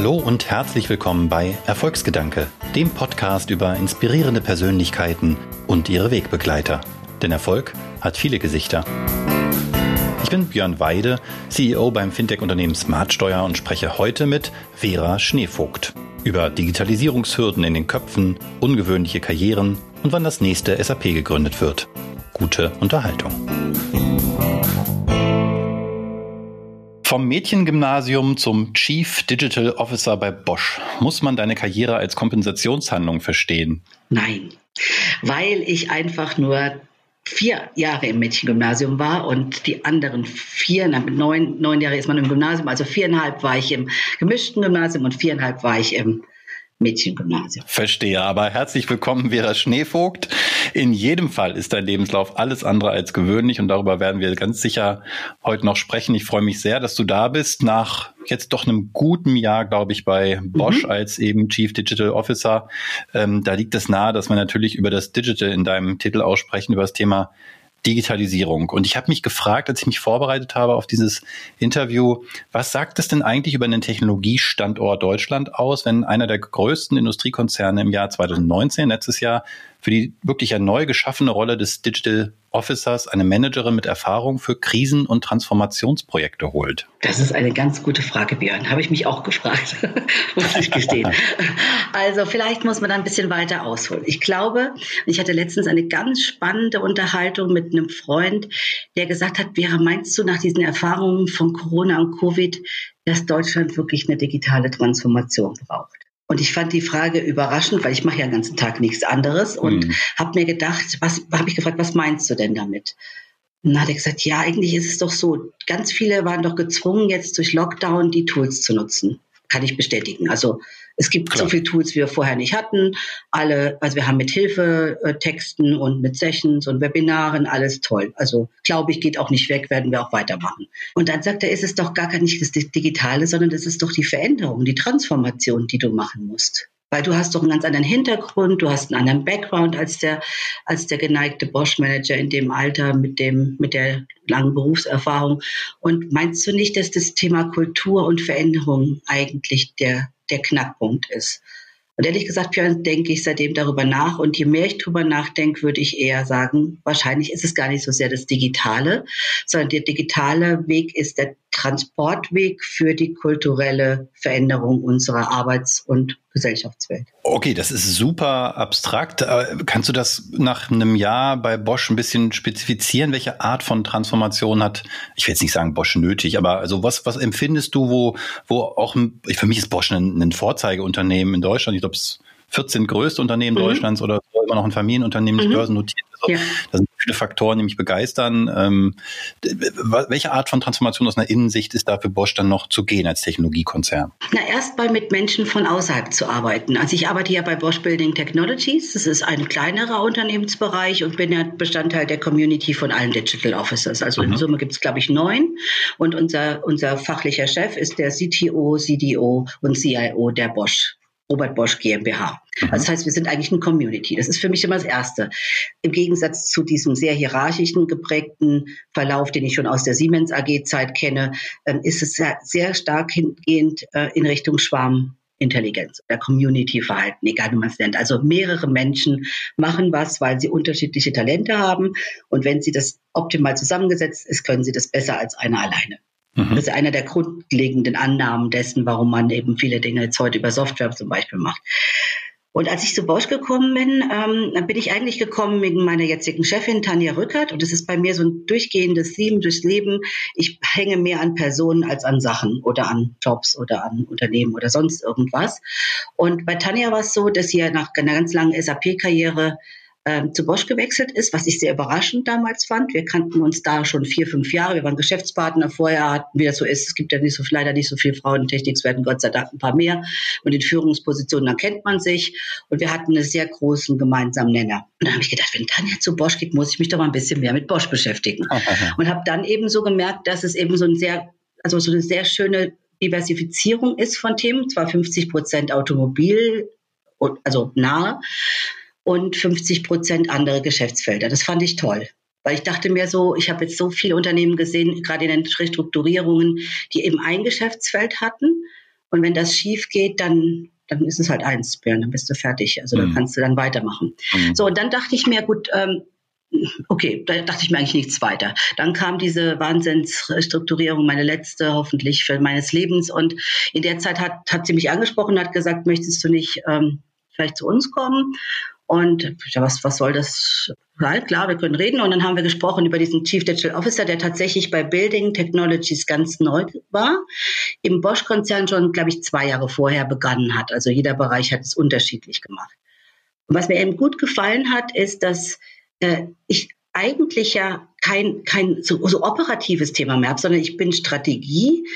Hallo und herzlich willkommen bei Erfolgsgedanke, dem Podcast über inspirierende Persönlichkeiten und ihre Wegbegleiter. Denn Erfolg hat viele Gesichter. Ich bin Björn Weide, CEO beim Fintech-Unternehmen Smartsteuer und spreche heute mit Vera Schneevogt über Digitalisierungshürden in den Köpfen, ungewöhnliche Karrieren und wann das nächste SAP gegründet wird. Gute Unterhaltung. Vom Mädchengymnasium zum Chief Digital Officer bei Bosch. Muss man deine Karriere als Kompensationshandlung verstehen? Nein, weil ich einfach nur vier Jahre im Mädchengymnasium war und die anderen vier, neun, neun Jahre ist man im Gymnasium, also viereinhalb war ich im gemischten Gymnasium und viereinhalb war ich im Mädchengymnasium. Verstehe, aber herzlich willkommen, Vera Schneevogt. In jedem Fall ist dein Lebenslauf alles andere als gewöhnlich und darüber werden wir ganz sicher heute noch sprechen. Ich freue mich sehr, dass du da bist nach jetzt doch einem guten Jahr, glaube ich, bei Bosch mhm. als eben Chief Digital Officer. Ähm, da liegt es nahe, dass wir natürlich über das Digital in deinem Titel aussprechen, über das Thema Digitalisierung. Und ich habe mich gefragt, als ich mich vorbereitet habe auf dieses Interview, was sagt es denn eigentlich über einen Technologiestandort Deutschland aus, wenn einer der größten Industriekonzerne im Jahr 2019, letztes Jahr, für die wirklich ja neu geschaffene Rolle des Digital Officers eine Managerin mit Erfahrung für Krisen- und Transformationsprojekte holt? Das ist eine ganz gute Frage, Björn. Habe ich mich auch gefragt, muss ich gestehen. also vielleicht muss man da ein bisschen weiter ausholen. Ich glaube, ich hatte letztens eine ganz spannende Unterhaltung mit einem Freund, der gesagt hat, Vera, meinst du nach diesen Erfahrungen von Corona und Covid, dass Deutschland wirklich eine digitale Transformation braucht? Und ich fand die Frage überraschend, weil ich mache ja den ganzen Tag nichts anderes und mhm. habe mir gedacht, was habe ich gefragt, was meinst du denn damit? Und dann hat er gesagt, ja, eigentlich ist es doch so, ganz viele waren doch gezwungen, jetzt durch Lockdown die Tools zu nutzen. Kann ich bestätigen. Also es gibt Klar. so viele Tools, wie wir vorher nicht hatten. Alle, also wir haben mit Hilfe äh, Texten und mit Sessions und Webinaren alles toll. Also glaube ich, geht auch nicht weg, werden wir auch weitermachen. Und dann sagt er, ist es doch gar nicht das Digitale, sondern das ist doch die Veränderung, die Transformation, die du machen musst. Weil du hast doch einen ganz anderen Hintergrund, du hast einen anderen Background als der, als der geneigte Bosch-Manager in dem Alter mit dem, mit der langen Berufserfahrung. Und meinst du nicht, dass das Thema Kultur und Veränderung eigentlich der der Knackpunkt ist. Und ehrlich gesagt, Björn, denke ich seitdem darüber nach. Und je mehr ich darüber nachdenke, würde ich eher sagen, wahrscheinlich ist es gar nicht so sehr das Digitale, sondern der digitale Weg ist der Transportweg für die kulturelle Veränderung unserer Arbeits- und Gesellschaftswelt. Okay, das ist super abstrakt. Äh, kannst du das nach einem Jahr bei Bosch ein bisschen spezifizieren? Welche Art von Transformation hat, ich will jetzt nicht sagen Bosch nötig, aber also was, was empfindest du, wo, wo auch, für mich ist Bosch ein, ein Vorzeigeunternehmen in Deutschland. Ich glaube, es 14 größte Unternehmen mhm. Deutschlands oder so, immer noch ein Familienunternehmen, mhm. börsennotiert. Also, ja. Da sind viele Faktoren, die mich begeistern. Ähm, welche Art von Transformation aus einer Innensicht ist da für Bosch dann noch zu gehen als Technologiekonzern? Na, erstmal mit Menschen von außerhalb zu arbeiten. Also ich arbeite ja bei Bosch Building Technologies. Das ist ein kleinerer Unternehmensbereich und bin ja Bestandteil der Community von allen Digital Officers. Also mhm. in Summe gibt es, glaube ich, neun. Und unser, unser fachlicher Chef ist der CTO, CDO und CIO der Bosch Robert Bosch GmbH. Mhm. Das heißt, wir sind eigentlich eine Community. Das ist für mich immer das Erste. Im Gegensatz zu diesem sehr hierarchischen geprägten Verlauf, den ich schon aus der Siemens AG-Zeit kenne, ähm, ist es sehr, sehr stark hingehend äh, in Richtung Schwarmintelligenz oder Community-Verhalten, egal wie man es nennt. Also mehrere Menschen machen was, weil sie unterschiedliche Talente haben. Und wenn sie das optimal zusammengesetzt ist, können sie das besser als einer alleine. Mhm. Das ist einer der grundlegenden Annahmen dessen, warum man eben viele Dinge jetzt heute über Software zum Beispiel macht. Und als ich zu Bosch gekommen bin, ähm, bin ich eigentlich gekommen wegen meiner jetzigen Chefin Tanja Rückert. Und das ist bei mir so ein durchgehendes Theme durchs Leben. Ich hänge mehr an Personen als an Sachen oder an Jobs oder an Unternehmen oder sonst irgendwas. Und bei Tanja war es so, dass sie ja nach einer ganz langen SAP-Karriere ähm, zu Bosch gewechselt ist, was ich sehr überraschend damals fand. Wir kannten uns da schon vier, fünf Jahre. Wir waren Geschäftspartner. Vorher hatten, wie das so ist, es gibt ja nicht so, leider nicht so viele Frauen in Technik, es werden Gott sei Dank ein paar mehr. Und in Führungspositionen, da kennt man sich. Und wir hatten einen sehr großen gemeinsamen Nenner. Und da habe ich gedacht, wenn Tanja zu Bosch geht, muss ich mich doch mal ein bisschen mehr mit Bosch beschäftigen. und habe dann eben so gemerkt, dass es eben so ein sehr, also so eine sehr schöne Diversifizierung ist von Themen, zwar 50 Prozent Automobil, also nahe, und 50 Prozent andere Geschäftsfelder. Das fand ich toll. Weil ich dachte mir so, ich habe jetzt so viele Unternehmen gesehen, gerade in den Restrukturierungen, die eben ein Geschäftsfeld hatten Und wenn das schief geht, dann dann ist es halt eins, Björn, dann bist du fertig. Also dann mhm. kannst du dann weitermachen. Mhm. So, und dann dachte ich mir, gut, ähm, okay, da dachte ich mir eigentlich nichts weiter. Dann kam diese Wahnsinnsstrukturierung, meine letzte hoffentlich für meines Lebens. Und in der Zeit hat, hat sie mich angesprochen, hat gesagt, möchtest du nicht ähm, vielleicht zu uns kommen? Und ja, was, was soll das? Halt, klar, wir können reden. Und dann haben wir gesprochen über diesen Chief Digital Officer, der tatsächlich bei Building Technologies ganz neu war, im Bosch-Konzern schon, glaube ich, zwei Jahre vorher begonnen hat. Also jeder Bereich hat es unterschiedlich gemacht. Und was mir eben gut gefallen hat, ist, dass äh, ich eigentlich ja kein, kein so, so operatives Thema mehr habe, sondern ich bin Strategie,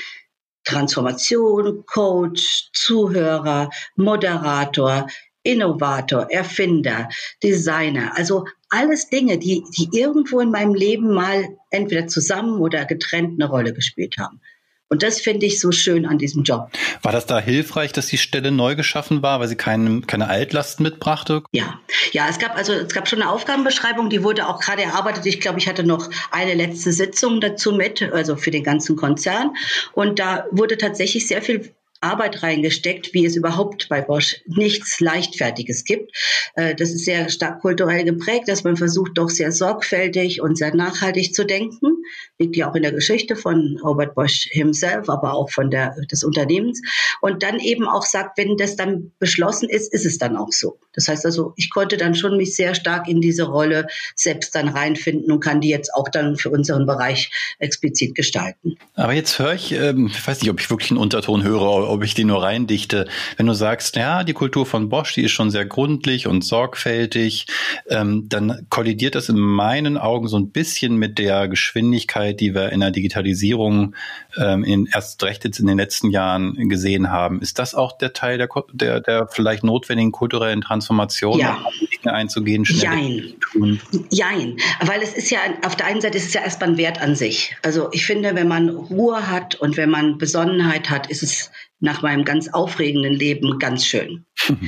Transformation, Coach, Zuhörer, Moderator, Innovator, Erfinder, Designer, also alles Dinge, die, die irgendwo in meinem Leben mal entweder zusammen oder getrennt eine Rolle gespielt haben. Und das finde ich so schön an diesem Job. War das da hilfreich, dass die Stelle neu geschaffen war, weil sie keine, keine Altlasten mitbrachte? Ja, ja, es gab also es gab schon eine Aufgabenbeschreibung, die wurde auch gerade erarbeitet. Ich glaube, ich hatte noch eine letzte Sitzung dazu mit, also für den ganzen Konzern. Und da wurde tatsächlich sehr viel Arbeit reingesteckt, wie es überhaupt bei Bosch nichts Leichtfertiges gibt. Äh, das ist sehr stark kulturell geprägt, dass man versucht, doch sehr sorgfältig und sehr nachhaltig zu denken. Liegt ja auch in der Geschichte von Robert Bosch himself, aber auch von der, des Unternehmens. Und dann eben auch sagt, wenn das dann beschlossen ist, ist es dann auch so. Das heißt also, ich konnte dann schon mich sehr stark in diese Rolle selbst dann reinfinden und kann die jetzt auch dann für unseren Bereich explizit gestalten. Aber jetzt höre ich, ähm, ich weiß nicht, ob ich wirklich einen Unterton höre, ob ich die nur reindichte. Wenn du sagst, ja, die Kultur von Bosch, die ist schon sehr gründlich und sorgfältig, ähm, dann kollidiert das in meinen Augen so ein bisschen mit der Geschwindigkeit, die wir in der Digitalisierung ähm, in, erst recht jetzt in den letzten Jahren gesehen haben. Ist das auch der Teil der, der, der vielleicht notwendigen kulturellen Transformation, ja. Dinge einzugehen, schnell Jein. zu tun? Jein. Weil es ist ja, auf der einen Seite ist es ja erstmal ein Wert an sich. Also ich finde, wenn man Ruhe hat und wenn man Besonnenheit hat, ist es nach meinem ganz aufregenden Leben ganz schön.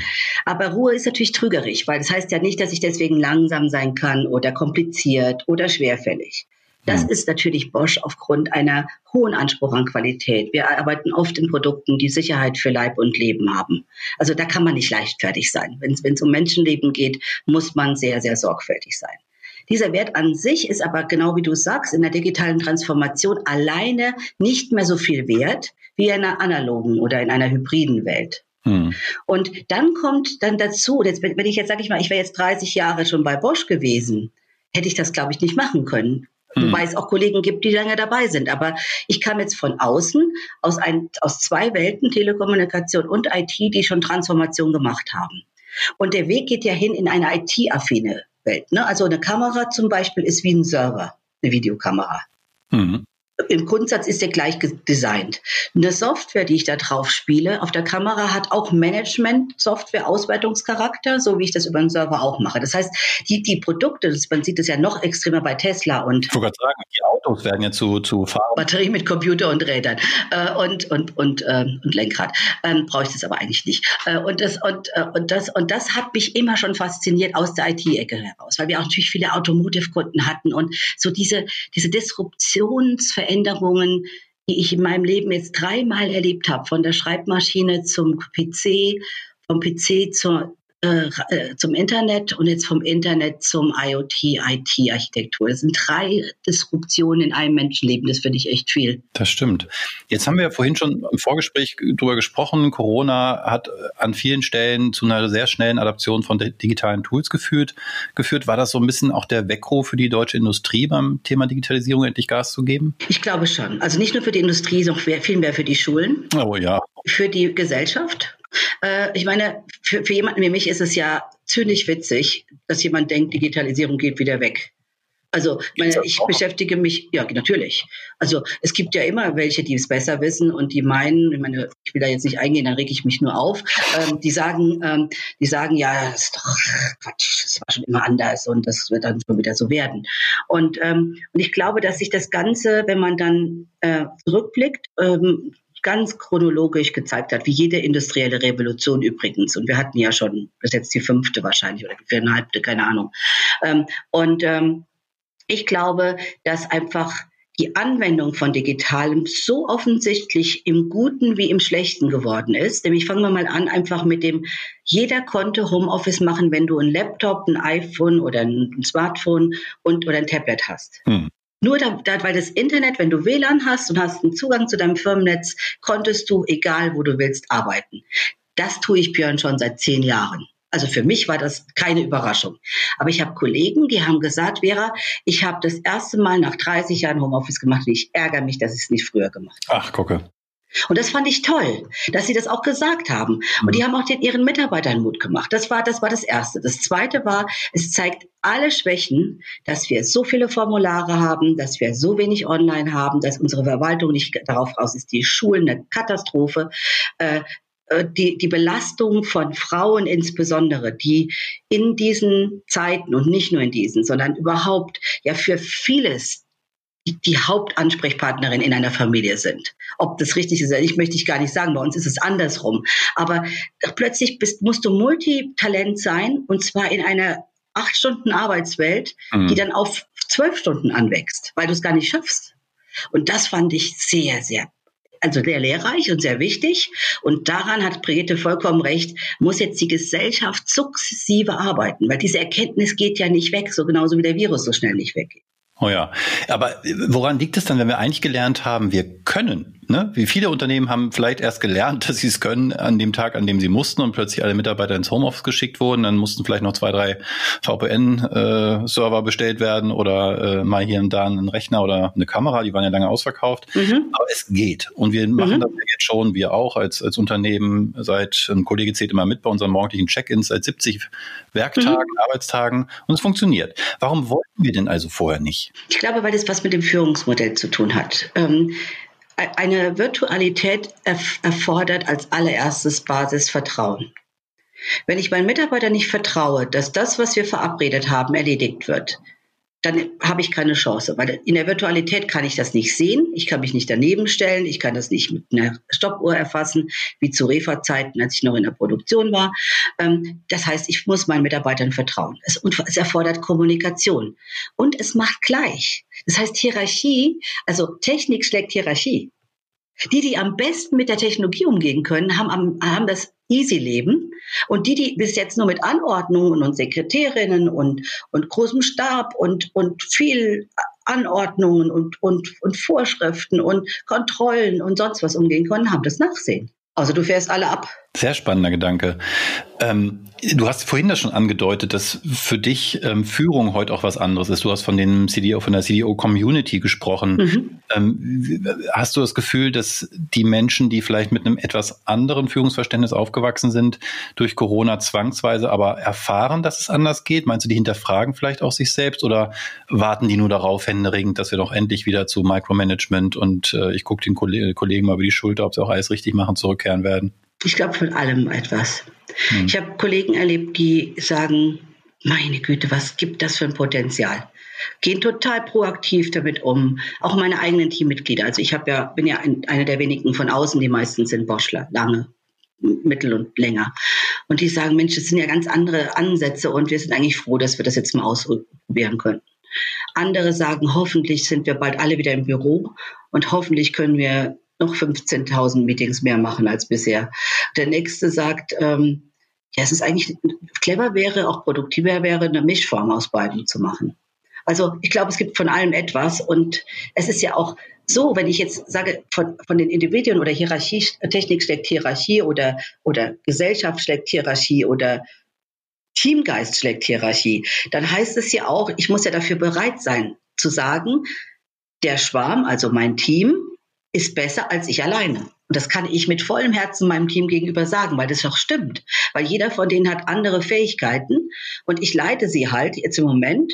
Aber Ruhe ist natürlich trügerisch, weil das heißt ja nicht, dass ich deswegen langsam sein kann oder kompliziert oder schwerfällig. Das mhm. ist natürlich Bosch aufgrund einer hohen Anspruch an Qualität. Wir arbeiten oft in Produkten, die Sicherheit für Leib und Leben haben. Also da kann man nicht leichtfertig sein. Wenn es um Menschenleben geht, muss man sehr, sehr sorgfältig sein. Dieser Wert an sich ist aber genau wie du sagst, in der digitalen Transformation alleine nicht mehr so viel wert wie in einer analogen oder in einer hybriden Welt. Hm. Und dann kommt dann dazu, jetzt, wenn ich jetzt sage ich mal, ich wäre jetzt 30 Jahre schon bei Bosch gewesen, hätte ich das, glaube ich, nicht machen können. Hm. Wobei es auch Kollegen gibt, die lange dabei sind. Aber ich kam jetzt von außen, aus, ein, aus zwei Welten, Telekommunikation und IT, die schon Transformation gemacht haben. Und der Weg geht ja hin in eine IT-affine Welt. Ne? Also eine Kamera zum Beispiel ist wie ein Server, eine Videokamera. Mhm im Grundsatz ist der gleich designt. Eine Software, die ich da drauf spiele, auf der Kamera hat auch Management-Software, Auswertungscharakter, so wie ich das über den Server auch mache. Das heißt, die, die Produkte, das, man sieht es ja noch extremer bei Tesla und. Ich wollte sagen, die Autos werden ja zu, zu Fahren. Batterie mit Computer und Rädern äh, und, und, und, äh, und Lenkrad. Ähm, Brauche ich das aber eigentlich nicht. Äh, und, das, und, äh, und, das, und das hat mich immer schon fasziniert aus der IT-Ecke heraus, weil wir auch natürlich viele Automotive-Kunden hatten und so diese, diese Disruptionsveränderungen Veränderungen, die ich in meinem Leben jetzt dreimal erlebt habe, von der Schreibmaschine zum PC, vom PC zur äh, äh, zum Internet und jetzt vom Internet zum IoT, IT-Architektur. Das sind drei Disruptionen in einem Menschenleben. Das finde ich echt viel. Das stimmt. Jetzt haben wir ja vorhin schon im Vorgespräch darüber gesprochen. Corona hat an vielen Stellen zu einer sehr schnellen Adaption von digitalen Tools geführt. geführt. War das so ein bisschen auch der Weckruf für die deutsche Industrie beim Thema Digitalisierung endlich Gas zu geben? Ich glaube schon. Also nicht nur für die Industrie, sondern viel mehr für die Schulen. Oh ja. Für die Gesellschaft äh, ich meine, für, für jemanden wie mich ist es ja zynisch witzig, dass jemand denkt, Digitalisierung geht wieder weg. Also meine, ich beschäftige mich, ja natürlich. Also es gibt ja immer welche, die es besser wissen und die meinen, ich meine, ich will da jetzt nicht eingehen, dann reg ich mich nur auf. Ähm, die sagen, ähm, die sagen, ja, das ist doch Quatsch, das war schon immer anders und das wird dann schon wieder so werden. Und, ähm, und ich glaube, dass sich das Ganze, wenn man dann äh, zurückblickt, ähm, ganz chronologisch gezeigt hat, wie jede industrielle Revolution übrigens. Und wir hatten ja schon, das ist jetzt die fünfte wahrscheinlich oder die viereinhalbte, keine Ahnung. Ähm, und ähm, ich glaube, dass einfach die Anwendung von Digitalem so offensichtlich im Guten wie im Schlechten geworden ist. Nämlich fangen wir mal an, einfach mit dem, jeder konnte Homeoffice machen, wenn du ein Laptop, ein iPhone oder ein Smartphone und oder ein Tablet hast. Hm. Nur da, da, weil das Internet, wenn du WLAN hast und hast einen Zugang zu deinem Firmennetz, konntest du, egal wo du willst, arbeiten. Das tue ich, Björn, schon seit zehn Jahren. Also für mich war das keine Überraschung. Aber ich habe Kollegen, die haben gesagt, Vera, ich habe das erste Mal nach 30 Jahren Homeoffice gemacht und ich ärgere mich, dass ich es nicht früher gemacht habe. Ach, gucke. Und das fand ich toll, dass sie das auch gesagt haben. Und die mhm. haben auch den, ihren Mitarbeitern Mut gemacht. Das war, das war das Erste. Das Zweite war, es zeigt alle Schwächen, dass wir so viele Formulare haben, dass wir so wenig online haben, dass unsere Verwaltung nicht darauf raus ist, die Schulen eine Katastrophe. Äh, äh, die, die Belastung von Frauen insbesondere, die in diesen Zeiten und nicht nur in diesen, sondern überhaupt ja für vieles die, die Hauptansprechpartnerin in einer Familie sind. Ob das richtig ist, ich möchte ich gar nicht sagen, bei uns ist es andersrum. Aber plötzlich bist, musst du Multitalent sein und zwar in einer acht Stunden Arbeitswelt, mhm. die dann auf zwölf Stunden anwächst, weil du es gar nicht schaffst. Und das fand ich sehr, sehr also sehr lehrreich und sehr wichtig. Und daran hat Brigitte vollkommen recht, muss jetzt die Gesellschaft sukzessive arbeiten, weil diese Erkenntnis geht ja nicht weg, so genauso wie der Virus so schnell nicht weggeht. Oh ja, aber woran liegt es dann, wenn wir eigentlich gelernt haben, wir können Ne? Wie viele Unternehmen haben vielleicht erst gelernt, dass sie es können an dem Tag, an dem sie mussten und plötzlich alle Mitarbeiter ins Homeoffice geschickt wurden. Dann mussten vielleicht noch zwei, drei VPN-Server äh, bestellt werden oder äh, mal hier und da einen Rechner oder eine Kamera. Die waren ja lange ausverkauft. Mhm. Aber es geht. Und wir machen mhm. das ja jetzt schon, wir auch als, als Unternehmen seit, ein Kollege zählt immer mit bei unseren morgendlichen Check-ins, seit 70 Werktagen, mhm. Arbeitstagen. Und es funktioniert. Warum wollten wir denn also vorher nicht? Ich glaube, weil das was mit dem Führungsmodell zu tun hat. Ähm, eine Virtualität erfordert als allererstes Basisvertrauen. Wenn ich meinen Mitarbeitern nicht vertraue, dass das, was wir verabredet haben, erledigt wird, dann habe ich keine Chance, weil in der Virtualität kann ich das nicht sehen, ich kann mich nicht daneben stellen, ich kann das nicht mit einer Stoppuhr erfassen, wie zu Refa-Zeiten, als ich noch in der Produktion war. Ähm, das heißt, ich muss meinen Mitarbeitern vertrauen. Es, erfordert Kommunikation und es macht gleich. Das heißt, Hierarchie, also Technik schlägt Hierarchie. Die, die am besten mit der Technologie umgehen können, haben, haben das easy Leben. Und die, die bis jetzt nur mit Anordnungen und Sekretärinnen und, und großem Stab und, und viel Anordnungen und, und, und Vorschriften und Kontrollen und sonst was umgehen können, haben das Nachsehen. Also du fährst alle ab. Sehr spannender Gedanke. Ähm, du hast vorhin das schon angedeutet, dass für dich ähm, Führung heute auch was anderes ist. Du hast von dem CDO, von der CDO-Community gesprochen. Mhm. Ähm, hast du das Gefühl, dass die Menschen, die vielleicht mit einem etwas anderen Führungsverständnis aufgewachsen sind, durch Corona zwangsweise aber erfahren, dass es anders geht? Meinst du, die hinterfragen vielleicht auch sich selbst oder warten die nur darauf händeringend, dass wir doch endlich wieder zu Micromanagement und äh, ich gucke den Kollegen mal über die Schulter, ob sie auch alles richtig machen, zurückkehren werden? Ich glaube von allem etwas. Hm. Ich habe Kollegen erlebt, die sagen, meine Güte, was gibt das für ein Potenzial? Gehen total proaktiv damit um. Auch meine eigenen Teammitglieder. Also ich ja, bin ja ein, einer der wenigen von außen, die meisten sind Boschler, lange, mittel und länger. Und die sagen, Mensch, das sind ja ganz andere Ansätze und wir sind eigentlich froh, dass wir das jetzt mal ausprobieren können. Andere sagen, hoffentlich sind wir bald alle wieder im Büro und hoffentlich können wir noch 15.000 Meetings mehr machen als bisher. Der nächste sagt, ähm, ja, es ist eigentlich clever wäre, auch produktiver wäre, eine Mischform aus beiden zu machen. Also ich glaube, es gibt von allem etwas und es ist ja auch so, wenn ich jetzt sage, von, von den Individuen oder Hierarchie, Technik schlägt Hierarchie oder, oder Gesellschaft schlägt Hierarchie oder Teamgeist schlägt Hierarchie, dann heißt es ja auch, ich muss ja dafür bereit sein zu sagen, der Schwarm, also mein Team, ist besser als ich alleine. Und das kann ich mit vollem Herzen meinem Team gegenüber sagen, weil das doch stimmt. Weil jeder von denen hat andere Fähigkeiten und ich leite sie halt jetzt im Moment.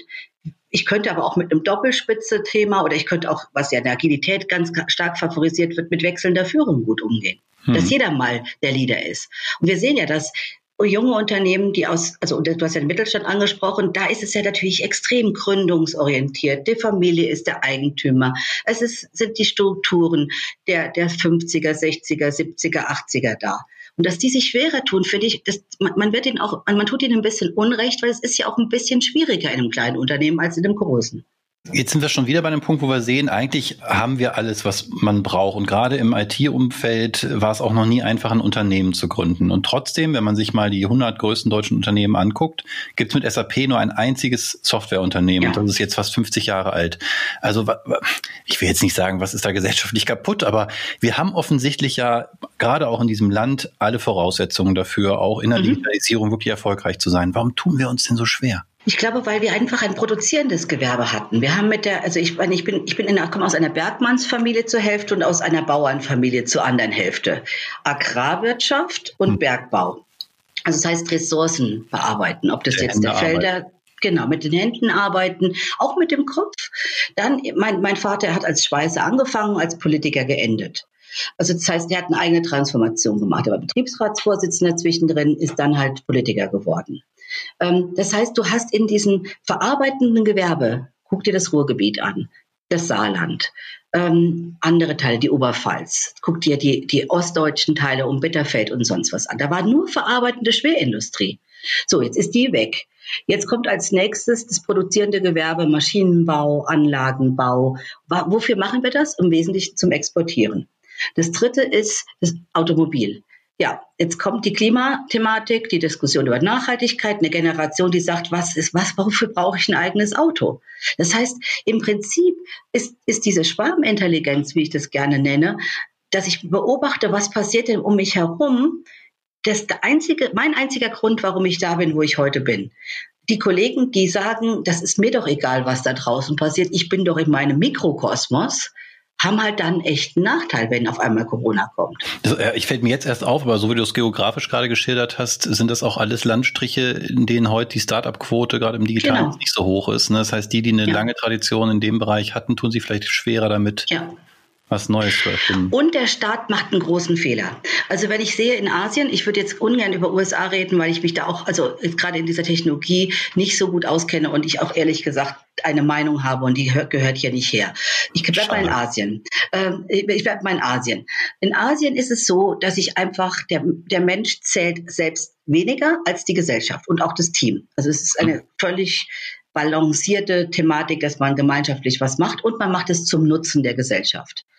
Ich könnte aber auch mit einem Doppelspitze-Thema oder ich könnte auch, was ja in der Agilität ganz stark favorisiert wird, mit wechselnder Führung gut umgehen. Hm. Dass jeder mal der Leader ist. Und wir sehen ja, dass junge Unternehmen, die aus, also du hast ja den Mittelstand angesprochen, da ist es ja natürlich extrem gründungsorientiert. Die Familie ist der Eigentümer. Es ist, sind die Strukturen der, der 50er, 60er, 70er, 80er da. Und dass die sich schwerer tun, finde ich, das, man, man wird ihnen auch, man, man tut ihnen ein bisschen Unrecht, weil es ist ja auch ein bisschen schwieriger in einem kleinen Unternehmen als in einem großen. Jetzt sind wir schon wieder bei einem Punkt, wo wir sehen, eigentlich haben wir alles, was man braucht. Und gerade im IT-Umfeld war es auch noch nie einfach, ein Unternehmen zu gründen. Und trotzdem, wenn man sich mal die 100 größten deutschen Unternehmen anguckt, gibt es mit SAP nur ein einziges Softwareunternehmen. Ja. Und das ist jetzt fast 50 Jahre alt. Also ich will jetzt nicht sagen, was ist da gesellschaftlich kaputt, aber wir haben offensichtlich ja gerade auch in diesem Land alle Voraussetzungen dafür, auch in der mhm. Digitalisierung wirklich erfolgreich zu sein. Warum tun wir uns denn so schwer? Ich glaube, weil wir einfach ein produzierendes Gewerbe hatten. Wir haben mit der, also ich, ich bin, ich bin in, komme aus einer Bergmannsfamilie zur Hälfte und aus einer Bauernfamilie zur anderen Hälfte. Agrarwirtschaft und hm. Bergbau. Also das heißt Ressourcen bearbeiten, ob das der jetzt der Felder, genau, mit den Händen arbeiten, auch mit dem Kopf. Dann, mein, mein Vater hat als Schweißer angefangen, als Politiker geendet. Also das heißt, er hat eine eigene Transformation gemacht. Er war Betriebsratsvorsitzender zwischendrin, ist dann halt Politiker geworden. Ähm, das heißt, du hast in diesem verarbeitenden Gewerbe, guck dir das Ruhrgebiet an, das Saarland, ähm, andere Teile, die Oberpfalz, guck dir die, die ostdeutschen Teile um Bitterfeld und sonst was an. Da war nur verarbeitende Schwerindustrie. So, jetzt ist die weg. Jetzt kommt als nächstes das produzierende Gewerbe, Maschinenbau, Anlagenbau. Wofür machen wir das? Im Wesentlichen zum Exportieren. Das dritte ist das Automobil. Ja, jetzt kommt die Klimathematik, die Diskussion über Nachhaltigkeit, eine Generation, die sagt, was ist, was, wofür brauche ich ein eigenes Auto? Das heißt, im Prinzip ist, ist diese Schwarmintelligenz, wie ich das gerne nenne, dass ich beobachte, was passiert denn um mich herum, das der einzige, mein einziger Grund, warum ich da bin, wo ich heute bin. Die Kollegen, die sagen, das ist mir doch egal, was da draußen passiert, ich bin doch in meinem Mikrokosmos, haben halt dann echt einen Nachteil, wenn auf einmal Corona kommt. Also, ich fällt mir jetzt erst auf, aber so wie du es geografisch gerade geschildert hast, sind das auch alles Landstriche, in denen heute die Start-up-Quote gerade im Digitalen genau. nicht so hoch ist. Ne? Das heißt, die, die eine ja. lange Tradition in dem Bereich hatten, tun sich vielleicht schwerer damit. Ja was Neues zu erfinden. Und der Staat macht einen großen Fehler. Also wenn ich sehe in Asien, ich würde jetzt ungern über USA reden, weil ich mich da auch, also gerade in dieser Technologie nicht so gut auskenne und ich auch ehrlich gesagt eine Meinung habe und die gehört hier nicht her. Ich bleibe mal in Asien. Ähm, ich bleibe mal in Asien. In Asien ist es so, dass ich einfach, der, der Mensch zählt selbst weniger als die Gesellschaft und auch das Team. Also es ist eine völlig balancierte Thematik, dass man gemeinschaftlich was macht und man macht es zum Nutzen der Gesellschaft.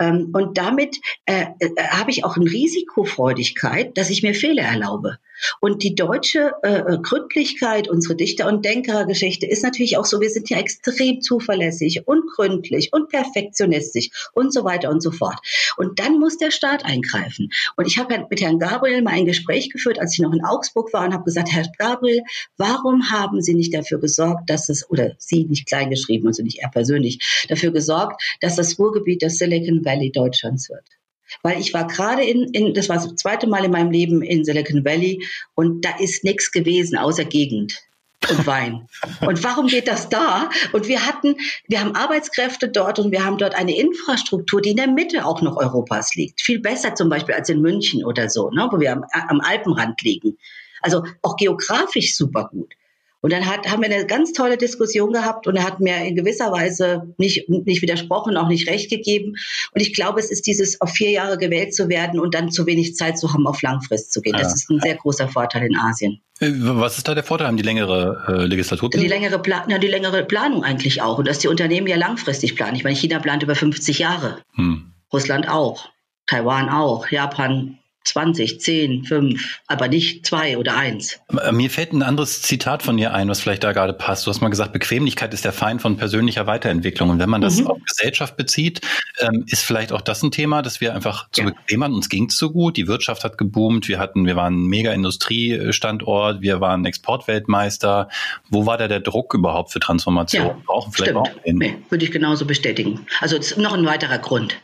und damit äh, äh, habe ich auch eine Risikofreudigkeit, dass ich mir Fehler erlaube. Und die deutsche äh, Gründlichkeit, unsere Dichter- und Denkergeschichte ist natürlich auch so, wir sind ja extrem zuverlässig und gründlich und perfektionistisch und so weiter und so fort. Und dann muss der Staat eingreifen. Und ich habe mit Herrn Gabriel mal ein Gespräch geführt, als ich noch in Augsburg war und habe gesagt, Herr Gabriel, warum haben Sie nicht dafür gesorgt, dass es, oder Sie nicht kleingeschrieben, also nicht er persönlich, dafür gesorgt, dass das Ruhrgebiet das Silicon Valley Deutschlands wird? Weil ich war gerade in, in, das war das zweite Mal in meinem Leben in Silicon Valley und da ist nichts gewesen außer Gegend und Wein. Und warum geht das da? Und wir hatten, wir haben Arbeitskräfte dort und wir haben dort eine Infrastruktur, die in der Mitte auch noch Europas liegt. Viel besser zum Beispiel als in München oder so, ne, wo wir am, am Alpenrand liegen. Also auch geografisch super gut. Und dann hat, haben wir eine ganz tolle Diskussion gehabt und er hat mir in gewisser Weise nicht, nicht widersprochen, auch nicht recht gegeben. Und ich glaube, es ist dieses, auf vier Jahre gewählt zu werden und dann zu wenig Zeit zu haben, auf Langfrist zu gehen. Das ist ein sehr großer Vorteil in Asien. Äh, was ist da der Vorteil? Haben die längere äh, Legislatur? Die längere, Pla ja, die längere Planung eigentlich auch. Und dass die Unternehmen ja langfristig planen. Ich meine, China plant über 50 Jahre. Hm. Russland auch. Taiwan auch. Japan 20, 10, 5, aber nicht zwei oder eins. Mir fällt ein anderes Zitat von dir ein, was vielleicht da gerade passt. Du hast mal gesagt, Bequemlichkeit ist der Feind von persönlicher Weiterentwicklung. Und wenn man das mhm. auf Gesellschaft bezieht, ähm, ist vielleicht auch das ein Thema, dass wir einfach zu ja. bequem waren. Uns ging es so gut, die Wirtschaft hat geboomt, wir hatten, wir waren ein mega Industriestandort, wir waren Exportweltmeister. Wo war da der Druck überhaupt für Transformation? Ja, Brauchen vielleicht stimmt. auch nee, würde ich genauso bestätigen. Also noch ein weiterer Grund.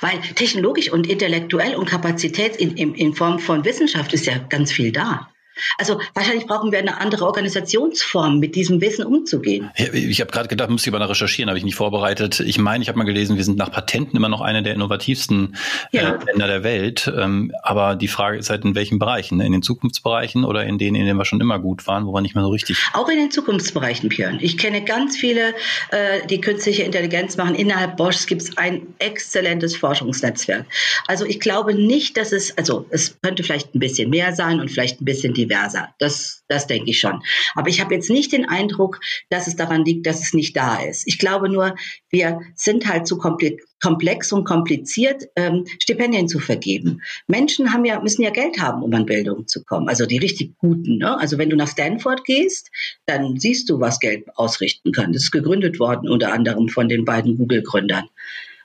Weil technologisch und intellektuell und Kapazität in, in, Form von Wissenschaft ist ja ganz viel da. Also wahrscheinlich brauchen wir eine andere Organisationsform, mit diesem Wissen umzugehen. Ja, ich habe gerade gedacht, müsste ich aber recherchieren, habe ich nicht vorbereitet. Ich meine, ich habe mal gelesen, wir sind nach Patenten immer noch eine der innovativsten äh, ja. äh, Länder der Welt. Ähm, aber die Frage ist halt, in welchen Bereichen? In den Zukunftsbereichen oder in denen, in denen wir schon immer gut waren, wo wir nicht mehr so richtig. Auch in den Zukunftsbereichen, Björn. Ich kenne ganz viele, äh, die künstliche Intelligenz machen. Innerhalb Bosch gibt es ein exzellentes Forschungsnetzwerk. Also ich glaube nicht, dass es, also es könnte vielleicht ein bisschen mehr sein und vielleicht ein bisschen die diverser. Das, das denke ich schon. Aber ich habe jetzt nicht den Eindruck, dass es daran liegt, dass es nicht da ist. Ich glaube nur, wir sind halt zu komplex und kompliziert, ähm, Stipendien zu vergeben. Menschen haben ja, müssen ja Geld haben, um an Bildung zu kommen. Also die richtig guten. Ne? Also wenn du nach Stanford gehst, dann siehst du, was Geld ausrichten kann. Das ist gegründet worden unter anderem von den beiden Google-Gründern.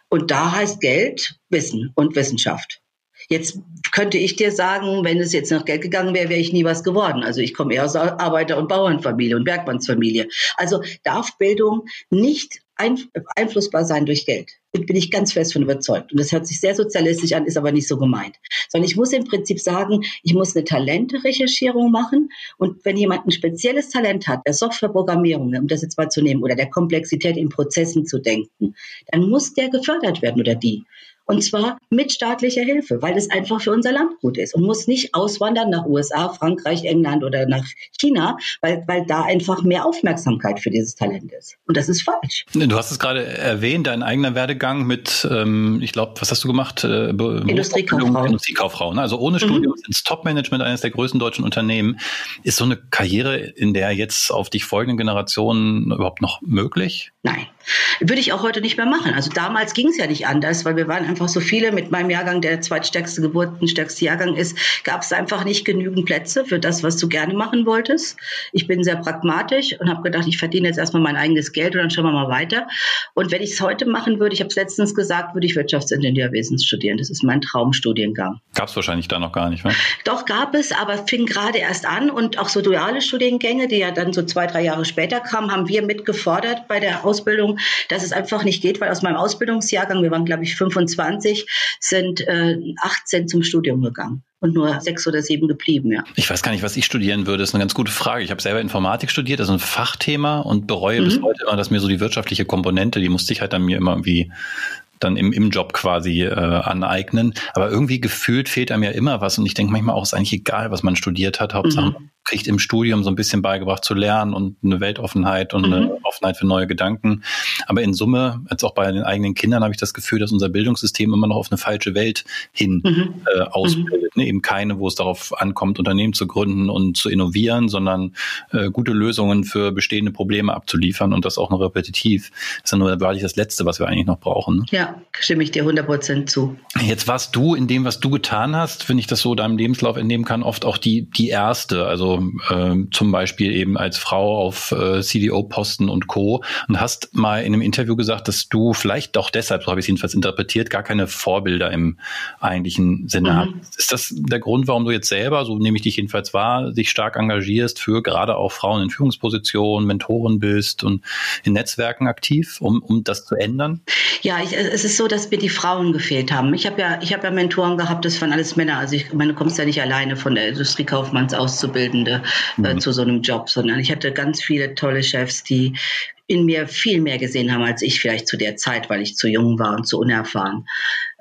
Und da heißt Geld Wissen und Wissenschaft. Jetzt könnte ich dir sagen, wenn es jetzt nach Geld gegangen wäre, wäre ich nie was geworden. Also ich komme eher aus Arbeiter- und Bauernfamilie und Bergmannsfamilie. Also darf Bildung nicht einflussbar sein durch Geld. Bin ich ganz fest von überzeugt. Und das hört sich sehr sozialistisch an, ist aber nicht so gemeint. Sondern ich muss im Prinzip sagen, ich muss eine Talente-Recherchierung machen. Und wenn jemand ein spezielles Talent hat, der Softwareprogrammierung, um das jetzt mal zu nehmen, oder der Komplexität in Prozessen zu denken, dann muss der gefördert werden oder die. Und zwar mit staatlicher Hilfe, weil es einfach für unser Land gut ist und muss nicht auswandern nach USA, Frankreich, England oder nach China, weil, weil da einfach mehr Aufmerksamkeit für dieses Talent ist. Und das ist falsch. Du hast es gerade erwähnt, dein eigener Werdegang mit, ähm, ich glaube, was hast du gemacht? Äh, Industriekauffrau. Industriekauffrau. Ne? Also ohne Studium mhm. ins Top-Management eines der größten deutschen Unternehmen. Ist so eine Karriere in der jetzt auf dich folgenden Generationen überhaupt noch möglich? Nein. Würde ich auch heute nicht mehr machen. Also damals ging es ja nicht anders, weil wir waren einfach so viele. Mit meinem Jahrgang, der zweitstärkste geburtenstärkste Jahrgang ist, gab es einfach nicht genügend Plätze für das, was du gerne machen wolltest. Ich bin sehr pragmatisch und habe gedacht, ich verdiene jetzt erstmal mein eigenes Geld und dann schauen wir mal weiter. Und wenn ich es heute machen würde, ich habe es letztens gesagt, würde ich Wirtschaftsingenieurwesen studieren. Das ist mein Traumstudiengang. Gab es wahrscheinlich da noch gar nicht, ne? Doch, gab es, aber fing gerade erst an und auch so duale Studiengänge, die ja dann so zwei, drei Jahre später kamen, haben wir mitgefordert bei der Ausbildung dass es einfach nicht geht, weil aus meinem Ausbildungsjahrgang, wir waren glaube ich 25, sind äh, 18 zum Studium gegangen und nur sechs oder sieben geblieben, ja. Ich weiß gar nicht, was ich studieren würde. Das ist eine ganz gute Frage. Ich habe selber Informatik studiert, das ist ein Fachthema und bereue mhm. bis heute immer, dass mir so die wirtschaftliche Komponente, die musste ich halt dann mir immer irgendwie dann im, im Job quasi äh, aneignen. Aber irgendwie gefühlt fehlt einem ja immer was. Und ich denke manchmal auch, ist eigentlich egal, was man studiert hat. Hauptsache, mhm kriegt im Studium so ein bisschen beigebracht zu lernen und eine Weltoffenheit und mhm. eine Offenheit für neue Gedanken. Aber in Summe, als auch bei den eigenen Kindern, habe ich das Gefühl, dass unser Bildungssystem immer noch auf eine falsche Welt hin mhm. äh, ausbildet. Mhm. Ne? Eben keine, wo es darauf ankommt, Unternehmen zu gründen und zu innovieren, sondern äh, gute Lösungen für bestehende Probleme abzuliefern und das auch noch repetitiv. Das ist ja nur wahrlich das Letzte, was wir eigentlich noch brauchen. Ne? Ja, stimme ich dir 100 Prozent zu. Jetzt warst du in dem, was du getan hast, wenn ich das so deinem Lebenslauf entnehmen kann, oft auch die, die erste. Also äh, zum Beispiel eben als Frau auf äh, CDO-Posten und Co. Und hast mal in einem Interview gesagt, dass du vielleicht doch deshalb, so habe ich es jedenfalls interpretiert, gar keine Vorbilder im eigentlichen Sinne mhm. hast. Ist das der Grund, warum du jetzt selber, so nehme ich dich jedenfalls wahr, dich stark engagierst für gerade auch Frauen in Führungspositionen, Mentoren bist und in Netzwerken aktiv, um, um das zu ändern? Ja, ich, es ist so, dass mir die Frauen gefehlt haben. Ich habe ja, ich habe ja Mentoren gehabt, das waren alles Männer. Also ich meine, du kommst ja nicht alleine von der Industriekaufmanns Auszubildende äh, mhm. zu so einem Job, sondern ich hatte ganz viele tolle Chefs, die in mir viel mehr gesehen haben als ich vielleicht zu der Zeit, weil ich zu jung war und zu unerfahren.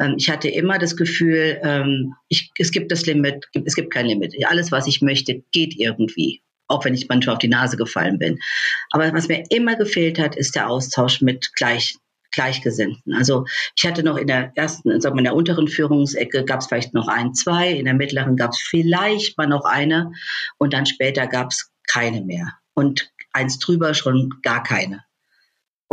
Ähm, ich hatte immer das Gefühl, ähm, ich, es gibt das Limit, es gibt kein Limit. Alles, was ich möchte, geht irgendwie auch wenn ich manchmal auf die Nase gefallen bin. Aber was mir immer gefehlt hat, ist der Austausch mit gleich, Gleichgesinnten. Also ich hatte noch in der ersten, sagen wir, in der unteren Führungsecke gab es vielleicht noch ein, zwei, in der mittleren gab es vielleicht mal noch eine und dann später gab es keine mehr. Und eins drüber schon gar keine.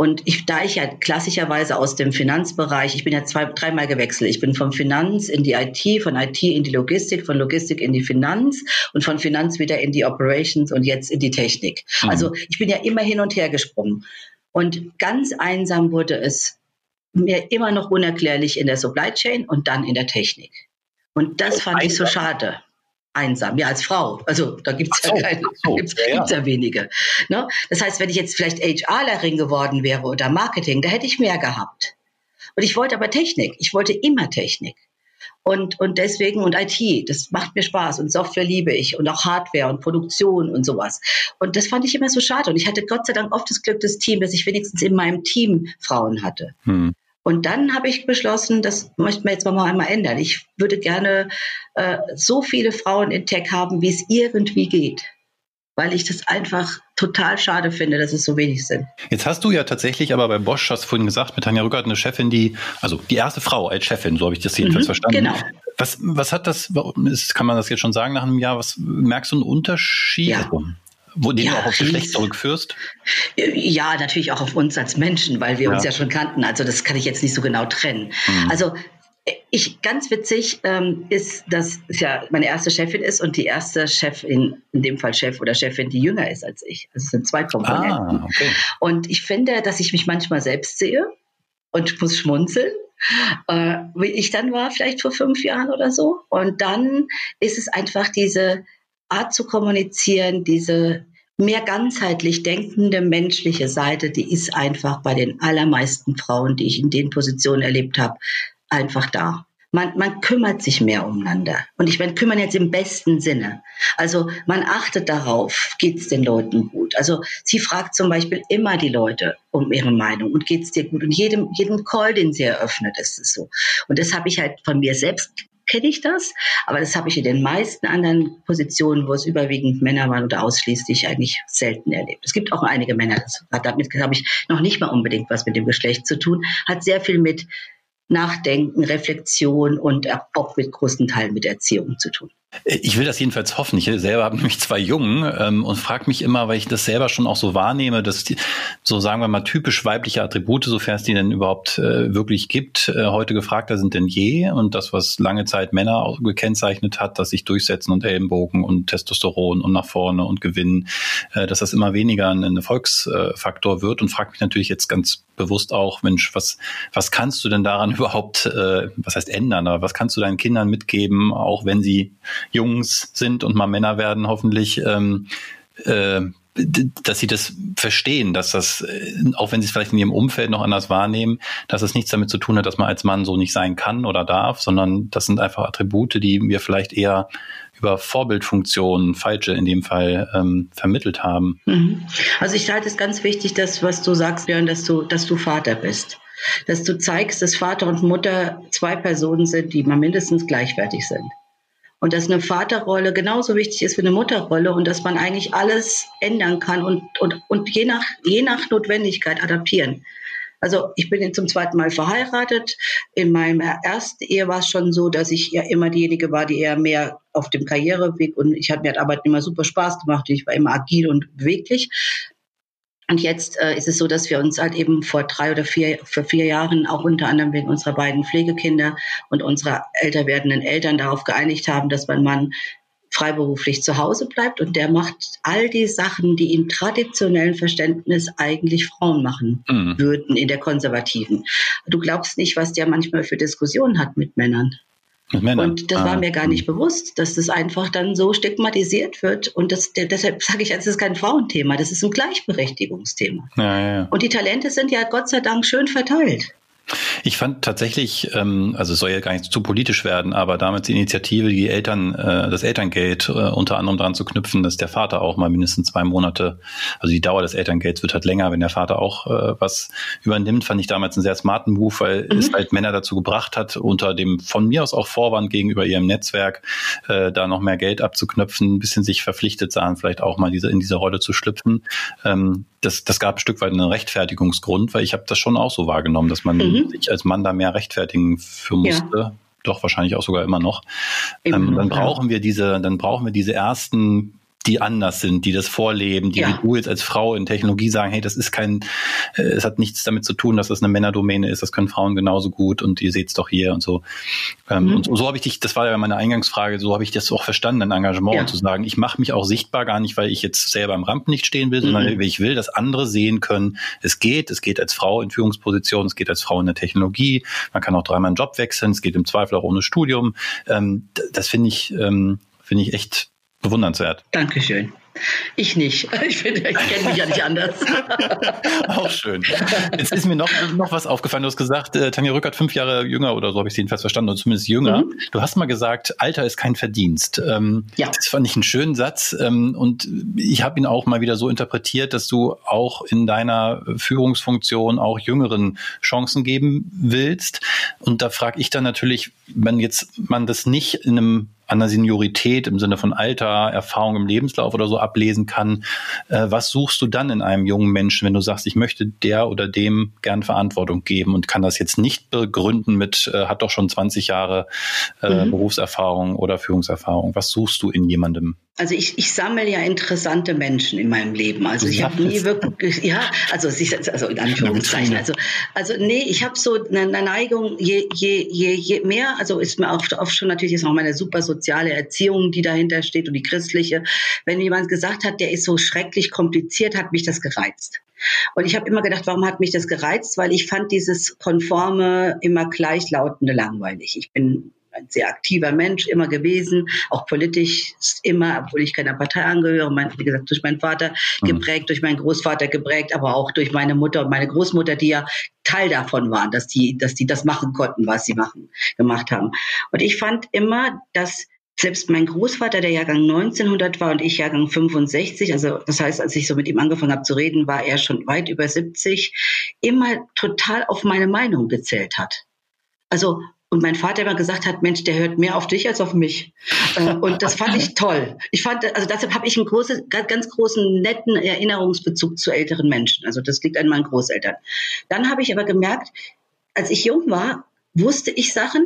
Und ich, da ich ja klassischerweise aus dem Finanzbereich, ich bin ja zwei, dreimal gewechselt. Ich bin vom Finanz in die IT, von IT in die Logistik, von Logistik in die Finanz und von Finanz wieder in die Operations und jetzt in die Technik. Mhm. Also ich bin ja immer hin und her gesprungen. Und ganz einsam wurde es mir immer noch unerklärlich in der Supply Chain und dann in der Technik. Und das fand einsam. ich so schade. Einsam, ja, als Frau. Also da gibt es ja, keine, so, gibt's, ja, gibt's ja wenige. Ne? Das heißt, wenn ich jetzt vielleicht HRlerin geworden wäre oder Marketing, da hätte ich mehr gehabt. Und ich wollte aber Technik. Ich wollte immer Technik. Und, und deswegen, und IT, das macht mir Spaß und Software liebe ich und auch Hardware und Produktion und sowas. Und das fand ich immer so schade. Und ich hatte Gott sei Dank oft das Glück des Teams, dass ich wenigstens in meinem Team Frauen hatte. Hm. Und dann habe ich beschlossen, das möchten wir jetzt mal einmal ändern. Ich würde gerne äh, so viele Frauen in Tech haben, wie es irgendwie geht weil ich das einfach total schade finde, dass es so wenig sind. Jetzt hast du ja tatsächlich aber bei Bosch, hast du vorhin gesagt, mit Tanja Rückert eine Chefin, die, also die erste Frau als Chefin, so habe ich das jedenfalls mhm, verstanden. Genau. Was, was hat das, kann man das jetzt schon sagen nach einem Jahr, was merkst du einen Unterschied? Ja. Wo den ja, du auch auf Geschlecht zurückführst? Ja, natürlich auch auf uns als Menschen, weil wir ja. uns ja schon kannten. Also das kann ich jetzt nicht so genau trennen. Mhm. Also ich ganz witzig ähm, ist, dass es ja meine erste Chefin ist und die erste Chefin, in dem Fall Chef oder Chefin, die jünger ist als ich. Also es sind zwei Komponenten. Ah, okay. Und ich finde, dass ich mich manchmal selbst sehe und muss schmunzeln. Äh, wie ich dann war, vielleicht vor fünf Jahren oder so. Und dann ist es einfach diese Art zu kommunizieren, diese mehr ganzheitlich denkende menschliche Seite, die ist einfach bei den allermeisten Frauen, die ich in den Positionen erlebt habe, einfach da. Man, man kümmert sich mehr umeinander. Und ich meine, kümmern jetzt im besten Sinne. Also man achtet darauf, geht es den Leuten gut. Also sie fragt zum Beispiel immer die Leute um ihre Meinung und geht es dir gut. Und jedem, jedem Call, den sie eröffnet, ist es so. Und das habe ich halt von mir selbst kenne ich das, aber das habe ich in den meisten anderen Positionen, wo es überwiegend Männer waren oder ausschließlich eigentlich selten erlebt. Es gibt auch einige Männer, das hat damit habe ich noch nicht mal unbedingt was mit dem Geschlecht zu tun, hat sehr viel mit Nachdenken, Reflexion und auch mit großen Teilen mit Erziehung zu tun. Ich will das jedenfalls hoffen. Ich selber habe nämlich zwei Jungen ähm, und frage mich immer, weil ich das selber schon auch so wahrnehme, dass die, so sagen wir mal typisch weibliche Attribute, sofern es die denn überhaupt äh, wirklich gibt, äh, heute gefragter sind denn je. Und das, was lange Zeit Männer gekennzeichnet hat, dass sich durchsetzen und Ellenbogen und Testosteron und nach vorne und gewinnen, äh, dass das immer weniger ein Erfolgsfaktor wird. Und frage mich natürlich jetzt ganz bewusst auch, Mensch, was, was kannst du denn daran überhaupt, äh, was heißt ändern, aber was kannst du deinen Kindern mitgeben, auch wenn sie Jungs sind und mal Männer werden, hoffentlich, ähm, äh, dass sie das verstehen, dass das, äh, auch wenn sie es vielleicht in ihrem Umfeld noch anders wahrnehmen, dass es nichts damit zu tun hat, dass man als Mann so nicht sein kann oder darf, sondern das sind einfach Attribute, die wir vielleicht eher über Vorbildfunktionen, falsche in dem Fall, ähm, vermittelt haben. Mhm. Also ich halte es ganz wichtig, dass was du sagst, Björn, dass du, dass du Vater bist. Dass du zeigst, dass Vater und Mutter zwei Personen sind, die mal mindestens gleichwertig sind und dass eine Vaterrolle genauso wichtig ist wie eine Mutterrolle und dass man eigentlich alles ändern kann und, und, und je, nach, je nach Notwendigkeit adaptieren. Also ich bin jetzt zum zweiten Mal verheiratet. In meinem ersten Ehe war es schon so, dass ich ja immer diejenige war, die eher mehr auf dem Karriereweg und ich hatte mir hat Arbeiten immer super Spaß gemacht. Ich war immer agil und beweglich. Und jetzt äh, ist es so, dass wir uns halt eben vor drei oder vier, vor vier Jahren auch unter anderem wegen unserer beiden Pflegekinder und unserer älter werdenden Eltern darauf geeinigt haben, dass mein Mann freiberuflich zu Hause bleibt und der macht all die Sachen, die im traditionellen Verständnis eigentlich Frauen machen mhm. würden in der konservativen. Du glaubst nicht, was der manchmal für Diskussionen hat mit Männern. Und das ah. war mir gar nicht hm. bewusst, dass das einfach dann so stigmatisiert wird. Und das, deshalb sage ich, es ist kein Frauenthema, das ist ein Gleichberechtigungsthema. Ja, ja, ja. Und die Talente sind ja Gott sei Dank schön verteilt. Ich fand tatsächlich, ähm, also es soll ja gar nicht zu politisch werden, aber damals die Initiative, die Eltern, äh, das Elterngeld äh, unter anderem daran zu knüpfen, dass der Vater auch mal mindestens zwei Monate, also die Dauer des Elterngelds wird halt länger, wenn der Vater auch äh, was übernimmt, fand ich damals einen sehr smarten Move, weil mhm. es halt Männer dazu gebracht hat, unter dem von mir aus auch Vorwand gegenüber ihrem Netzwerk, äh, da noch mehr Geld abzuknöpfen, ein bisschen sich verpflichtet sahen, vielleicht auch mal diese in diese Rolle zu schlüpfen. Ähm, das, das gab ein Stück weit einen Rechtfertigungsgrund, weil ich habe das schon auch so wahrgenommen, dass man mhm. sich als Mann da mehr rechtfertigen für musste. Ja. Doch wahrscheinlich auch sogar immer noch. Ähm, dann brauchen wir diese, dann brauchen wir diese ersten die anders sind, die das vorleben, die ja. wie du jetzt als Frau in Technologie sagen, hey, das ist kein, äh, es hat nichts damit zu tun, dass das eine Männerdomäne ist, das können Frauen genauso gut und ihr seht's doch hier und so. Ähm, mhm. Und so, so habe ich dich, das war ja meine Eingangsfrage, so habe ich das auch verstanden, ein Engagement ja. zu sagen, ich mache mich auch sichtbar gar nicht, weil ich jetzt selber im Rampen nicht stehen will, mhm. sondern weil ich will, dass andere sehen können, es geht, es geht als Frau in Führungsposition, es geht als Frau in der Technologie, man kann auch dreimal einen Job wechseln, es geht im Zweifel auch ohne Studium. Ähm, das finde ich, ähm, finde ich echt bewundernswert. Dankeschön. Ich nicht. Ich, finde, ich kenne mich ja nicht anders. Auch schön. Jetzt ist mir noch, noch was aufgefallen. Du hast gesagt, äh, Tanja Rückert fünf Jahre jünger oder so habe ich es jedenfalls verstanden, oder zumindest jünger. Mhm. Du hast mal gesagt, Alter ist kein Verdienst. Ähm, ja. Das fand ich einen schönen Satz. Ähm, und ich habe ihn auch mal wieder so interpretiert, dass du auch in deiner Führungsfunktion auch Jüngeren Chancen geben willst. Und da frage ich dann natürlich, wenn jetzt man das nicht in einem an der Seniorität im Sinne von Alter, Erfahrung im Lebenslauf oder so ablesen kann. Äh, was suchst du dann in einem jungen Menschen, wenn du sagst, ich möchte der oder dem gern Verantwortung geben und kann das jetzt nicht begründen mit, äh, hat doch schon 20 Jahre äh, mhm. Berufserfahrung oder Führungserfahrung? Was suchst du in jemandem? Also ich, ich sammle ja interessante Menschen in meinem Leben. Also ich habe nie wirklich, ja, also, also in Anführungszeichen. Also, also nee, ich habe so eine, Neigung, je, je, je, je mehr, also ist mir oft, oft schon natürlich ist auch meine super soziale Erziehung, die dahinter steht und die christliche. Wenn jemand gesagt hat, der ist so schrecklich kompliziert, hat mich das gereizt. Und ich habe immer gedacht, warum hat mich das gereizt? Weil ich fand dieses konforme, immer gleichlautende langweilig. Ich bin ein sehr aktiver Mensch immer gewesen, auch politisch immer, obwohl ich keiner Partei angehöre, mein, wie gesagt, durch meinen Vater mhm. geprägt, durch meinen Großvater geprägt, aber auch durch meine Mutter und meine Großmutter, die ja Teil davon waren, dass die, dass die das machen konnten, was sie machen, gemacht haben. Und ich fand immer, dass selbst mein Großvater, der Jahrgang 1900 war und ich Jahrgang 65, also das heißt, als ich so mit ihm angefangen habe zu reden, war er schon weit über 70, immer total auf meine Meinung gezählt hat. Also und mein Vater immer gesagt hat, Mensch, der hört mehr auf dich als auf mich. Äh, und das fand ich toll. Ich fand, also deshalb habe ich einen großen, ganz großen, netten Erinnerungsbezug zu älteren Menschen. Also das liegt an meinen Großeltern. Dann habe ich aber gemerkt, als ich jung war, wusste ich Sachen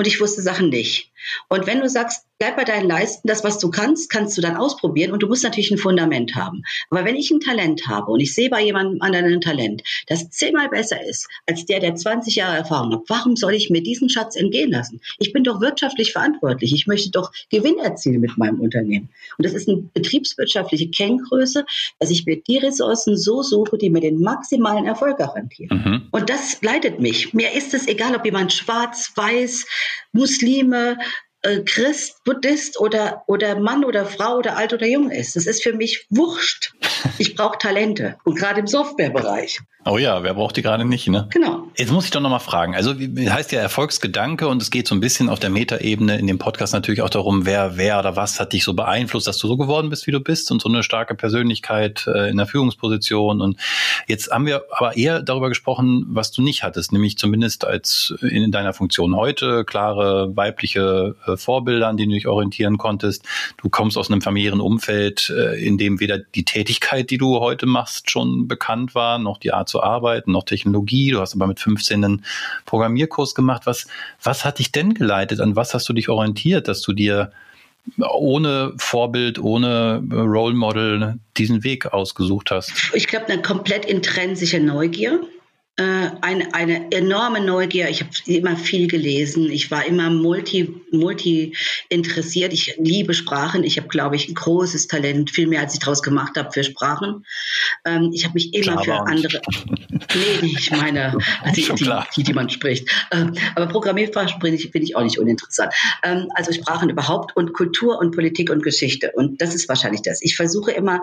und ich wusste Sachen nicht. Und wenn du sagst, bleib bei deinen Leisten, das, was du kannst, kannst du dann ausprobieren und du musst natürlich ein Fundament haben. Aber wenn ich ein Talent habe und ich sehe bei jemandem anderen ein Talent, das zehnmal besser ist als der, der 20 Jahre Erfahrung hat, warum soll ich mir diesen Schatz entgehen lassen? Ich bin doch wirtschaftlich verantwortlich. Ich möchte doch Gewinn erzielen mit meinem Unternehmen. Und das ist eine betriebswirtschaftliche Kenngröße, dass ich mir die Ressourcen so suche, die mir den maximalen Erfolg garantieren. Mhm. Und das leitet mich. Mir ist es egal, ob jemand schwarz, weiß, Muslime, äh, Christ, Buddhist oder, oder Mann oder Frau oder alt oder jung ist. Das ist für mich wurscht. Ich brauche Talente und gerade im Softwarebereich. Oh ja, wer braucht die gerade nicht, ne? Genau. Jetzt muss ich doch nochmal fragen. Also heißt ja Erfolgsgedanke und es geht so ein bisschen auf der Metaebene in dem Podcast natürlich auch darum, wer, wer oder was hat dich so beeinflusst, dass du so geworden bist, wie du bist und so eine starke Persönlichkeit äh, in der Führungsposition. Und jetzt haben wir aber eher darüber gesprochen, was du nicht hattest, nämlich zumindest als in deiner Funktion heute, klare weibliche äh, Vorbilder, an denen du dich orientieren konntest. Du kommst aus einem familiären Umfeld, äh, in dem weder die Tätigkeit, die du heute machst, schon bekannt war, noch die Art zu arbeiten, noch Technologie. Du hast aber mit 15 einen Programmierkurs gemacht. Was, was hat dich denn geleitet? An was hast du dich orientiert, dass du dir ohne Vorbild, ohne Role Model diesen Weg ausgesucht hast? Ich glaube, eine komplett intrinsische Neugier eine, eine enorme Neugier. Ich habe immer viel gelesen. Ich war immer multi, multi interessiert. Ich liebe Sprachen. Ich habe, glaube ich, ein großes Talent, viel mehr als ich daraus gemacht habe für Sprachen. Ähm, ich habe mich immer Java für andere. nee, ich meine, die, die, die, die, man spricht. Ähm, aber Programmiersprachen finde ich, find ich auch nicht uninteressant. Ähm, also Sprachen überhaupt und Kultur und Politik und Geschichte. Und das ist wahrscheinlich das. Ich versuche immer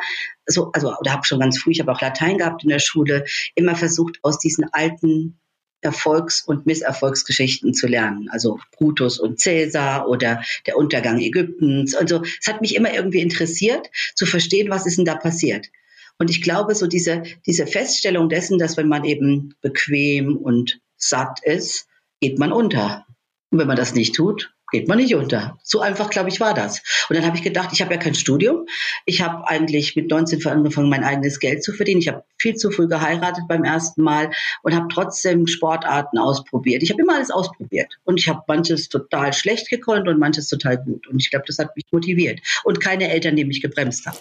so, also, oder habe schon ganz früh, ich habe auch Latein gehabt in der Schule, immer versucht, aus diesen alten Erfolgs- und Misserfolgsgeschichten zu lernen. Also Brutus und Cäsar oder der Untergang Ägyptens. Also es hat mich immer irgendwie interessiert, zu verstehen, was ist denn da passiert. Und ich glaube, so diese, diese Feststellung dessen, dass wenn man eben bequem und satt ist, geht man unter. Und wenn man das nicht tut, geht man nicht unter. So einfach, glaube ich, war das. Und dann habe ich gedacht, ich habe ja kein Studium. Ich habe eigentlich mit 19 angefangen, mein eigenes Geld zu verdienen. Ich habe viel zu früh geheiratet beim ersten Mal und habe trotzdem Sportarten ausprobiert. Ich habe immer alles ausprobiert. Und ich habe manches total schlecht gekonnt und manches total gut. Und ich glaube, das hat mich motiviert. Und keine Eltern, die mich gebremst haben.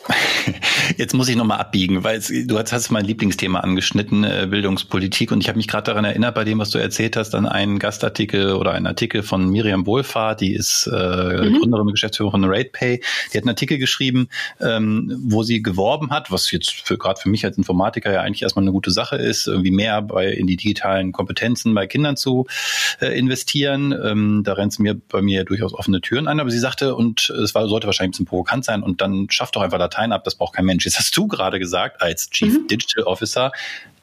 Jetzt muss ich nochmal abbiegen, weil du hast mein Lieblingsthema angeschnitten, äh, Bildungspolitik. Und ich habe mich gerade daran erinnert, bei dem, was du erzählt hast, an einen Gastartikel oder einen Artikel von Miriam Wohlfahrt, die ist äh, mhm. Gründerin und Geschäftsführerin von RatePay. Die hat einen Artikel geschrieben, ähm, wo sie geworben hat, was jetzt für gerade für mich als Informatiker ja eigentlich erstmal eine gute Sache ist, irgendwie mehr bei in die digitalen Kompetenzen bei Kindern zu äh, investieren. Ähm, da rennt es mir bei mir durchaus offene Türen ein. Aber sie sagte, und es war, sollte wahrscheinlich ein bisschen provokant sein, und dann schafft doch einfach Latein ab, das braucht kein Mensch. Jetzt hast du gerade gesagt, als Chief mhm. Digital Officer,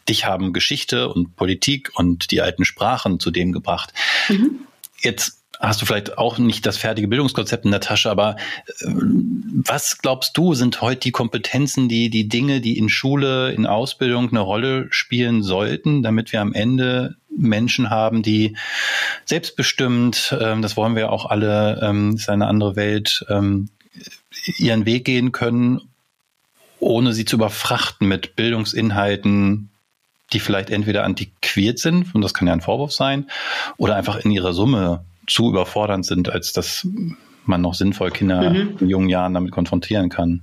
dich haben Geschichte und Politik und die alten Sprachen zu dem gebracht. Mhm. Jetzt hast du vielleicht auch nicht das fertige Bildungskonzept in der Tasche, aber äh, was glaubst du, sind heute die Kompetenzen, die, die Dinge, die in Schule, in Ausbildung eine Rolle spielen sollten, damit wir am Ende Menschen haben, die selbstbestimmt, ähm, das wollen wir auch alle, ähm, ist eine andere Welt, ähm, ihren Weg gehen können, ohne sie zu überfrachten mit Bildungsinhalten, die vielleicht entweder antiquiert sind, und das kann ja ein Vorwurf sein, oder einfach in ihrer Summe zu überfordernd sind, als dass man noch sinnvoll Kinder mhm. in jungen Jahren damit konfrontieren kann.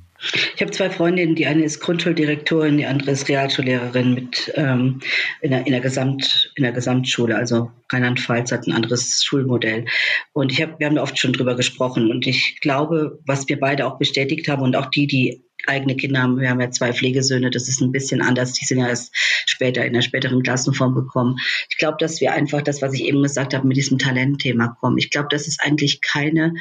Ich habe zwei Freundinnen, die eine ist Grundschuldirektorin, die andere ist Realschullehrerin mit ähm, in, der, in, der Gesamt, in der Gesamtschule. Also Rheinland-Pfalz hat ein anderes Schulmodell. Und ich hab, wir haben da oft schon drüber gesprochen. Und ich glaube, was wir beide auch bestätigt haben und auch die, die eigene Kinder haben. Wir haben ja zwei Pflegesöhne, das ist ein bisschen anders. Die sind ja erst später in der späteren Klassenform bekommen. Ich glaube, dass wir einfach das, was ich eben gesagt habe, mit diesem Talentthema kommen. Ich glaube, dass es eigentlich keine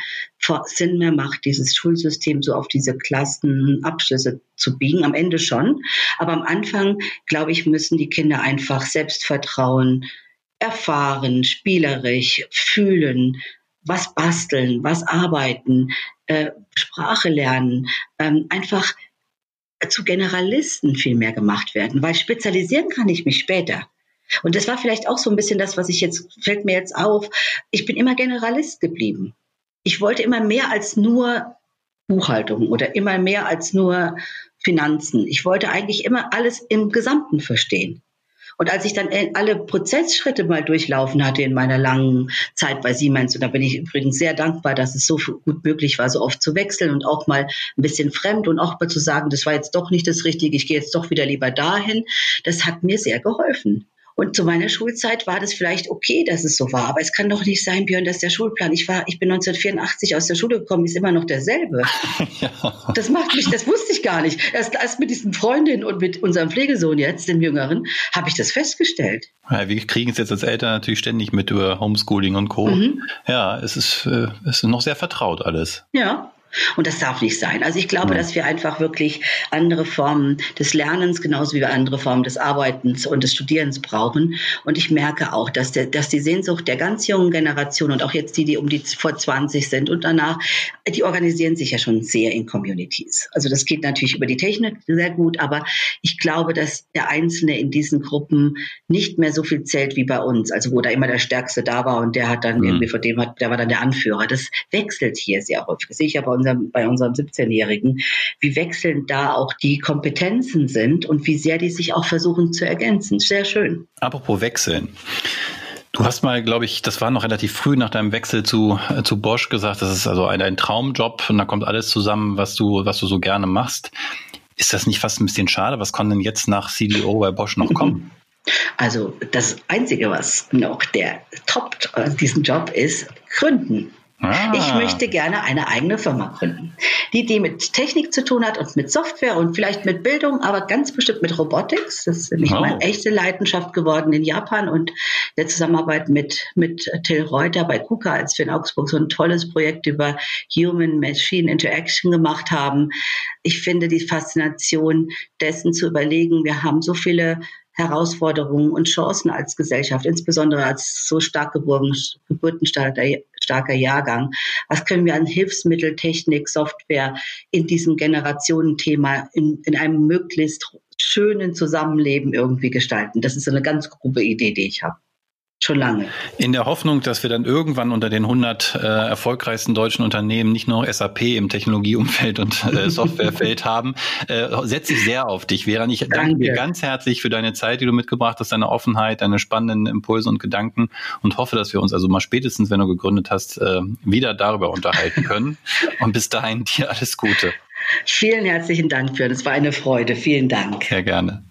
Sinn mehr macht, dieses Schulsystem so auf diese Klassenabschlüsse zu biegen. Am Ende schon. Aber am Anfang, glaube ich, müssen die Kinder einfach Selbstvertrauen, erfahren, spielerisch, fühlen, was basteln, was arbeiten, äh, Sprache lernen, ähm, einfach zu Generalisten viel mehr gemacht werden, weil spezialisieren kann ich mich später. Und das war vielleicht auch so ein bisschen das, was ich jetzt, fällt mir jetzt auf. Ich bin immer Generalist geblieben. Ich wollte immer mehr als nur Buchhaltung oder immer mehr als nur Finanzen. Ich wollte eigentlich immer alles im Gesamten verstehen. Und als ich dann äh, alle Prozessschritte mal durchlaufen hatte in meiner langen Zeit bei Siemens, und da bin ich übrigens sehr dankbar, dass es so gut möglich war, so oft zu wechseln und auch mal ein bisschen fremd und auch mal zu sagen, das war jetzt doch nicht das Richtige, ich gehe jetzt doch wieder lieber dahin, das hat mir sehr geholfen. Und zu meiner Schulzeit war das vielleicht okay, dass es so war. Aber es kann doch nicht sein, Björn, dass der Schulplan, ich war, ich bin 1984 aus der Schule gekommen, ist immer noch derselbe. Ja. Das macht mich, das wusste ich gar nicht. Erst, erst mit diesen Freundinnen und mit unserem Pflegesohn jetzt, dem Jüngeren, habe ich das festgestellt. Ja, wir kriegen es jetzt als Eltern natürlich ständig mit über Homeschooling und Co. Mhm. Ja, es ist, äh, es ist noch sehr vertraut alles. Ja, und das darf nicht sein. Also ich glaube, dass wir einfach wirklich andere Formen des Lernens, genauso wie wir andere Formen des Arbeitens und des Studierens brauchen. Und ich merke auch, dass, der, dass die Sehnsucht der ganz jungen Generation und auch jetzt die, die um die vor 20 sind und danach, die organisieren sich ja schon sehr in Communities. Also das geht natürlich über die Technik sehr gut, aber ich glaube, dass der Einzelne in diesen Gruppen nicht mehr so viel zählt wie bei uns. Also wo da immer der Stärkste da war und der hat dann mhm. irgendwie vor dem hat, der war dann der Anführer. Das wechselt hier sehr häufig. Das sehe ich aber unserem, bei unserem 17-Jährigen, wie wechselnd da auch die Kompetenzen sind und wie sehr die sich auch versuchen zu ergänzen. Sehr schön. Apropos wechseln. Du hast mal, glaube ich, das war noch relativ früh nach deinem Wechsel zu, äh, zu Bosch gesagt, das ist also ein, ein Traumjob und da kommt alles zusammen, was du, was du so gerne machst. Ist das nicht fast ein bisschen schade? Was kann denn jetzt nach CDO bei Bosch noch kommen? Also das Einzige, was noch der Top diesen Job ist, gründen. Ah. Ich möchte gerne eine eigene Firma gründen, die, die mit Technik zu tun hat und mit Software und vielleicht mit Bildung, aber ganz bestimmt mit Robotics. Das ist nämlich oh. meine echte Leidenschaft geworden in Japan und der Zusammenarbeit mit, mit Till Reuter bei KUKA, als wir in Augsburg so ein tolles Projekt über Human-Machine Interaction gemacht haben. Ich finde die Faszination dessen zu überlegen, wir haben so viele Herausforderungen und Chancen als Gesellschaft, insbesondere als so stark geboren, geburtenstarker Jahrgang. Was können wir an Hilfsmittel, Technik, Software in diesem Generationenthema in, in einem möglichst schönen Zusammenleben irgendwie gestalten? Das ist eine ganz grobe Idee, die ich habe. Schon lange. In der Hoffnung, dass wir dann irgendwann unter den 100 äh, erfolgreichsten deutschen Unternehmen nicht nur SAP im Technologieumfeld und äh, Softwarefeld haben, äh, setze ich sehr auf dich. Vera, ich danke. danke dir ganz herzlich für deine Zeit, die du mitgebracht hast, deine Offenheit, deine spannenden Impulse und Gedanken und hoffe, dass wir uns also mal spätestens, wenn du gegründet hast, äh, wieder darüber unterhalten können. und bis dahin dir alles Gute. Vielen herzlichen Dank für. Es war eine Freude. Vielen Dank. Sehr gerne.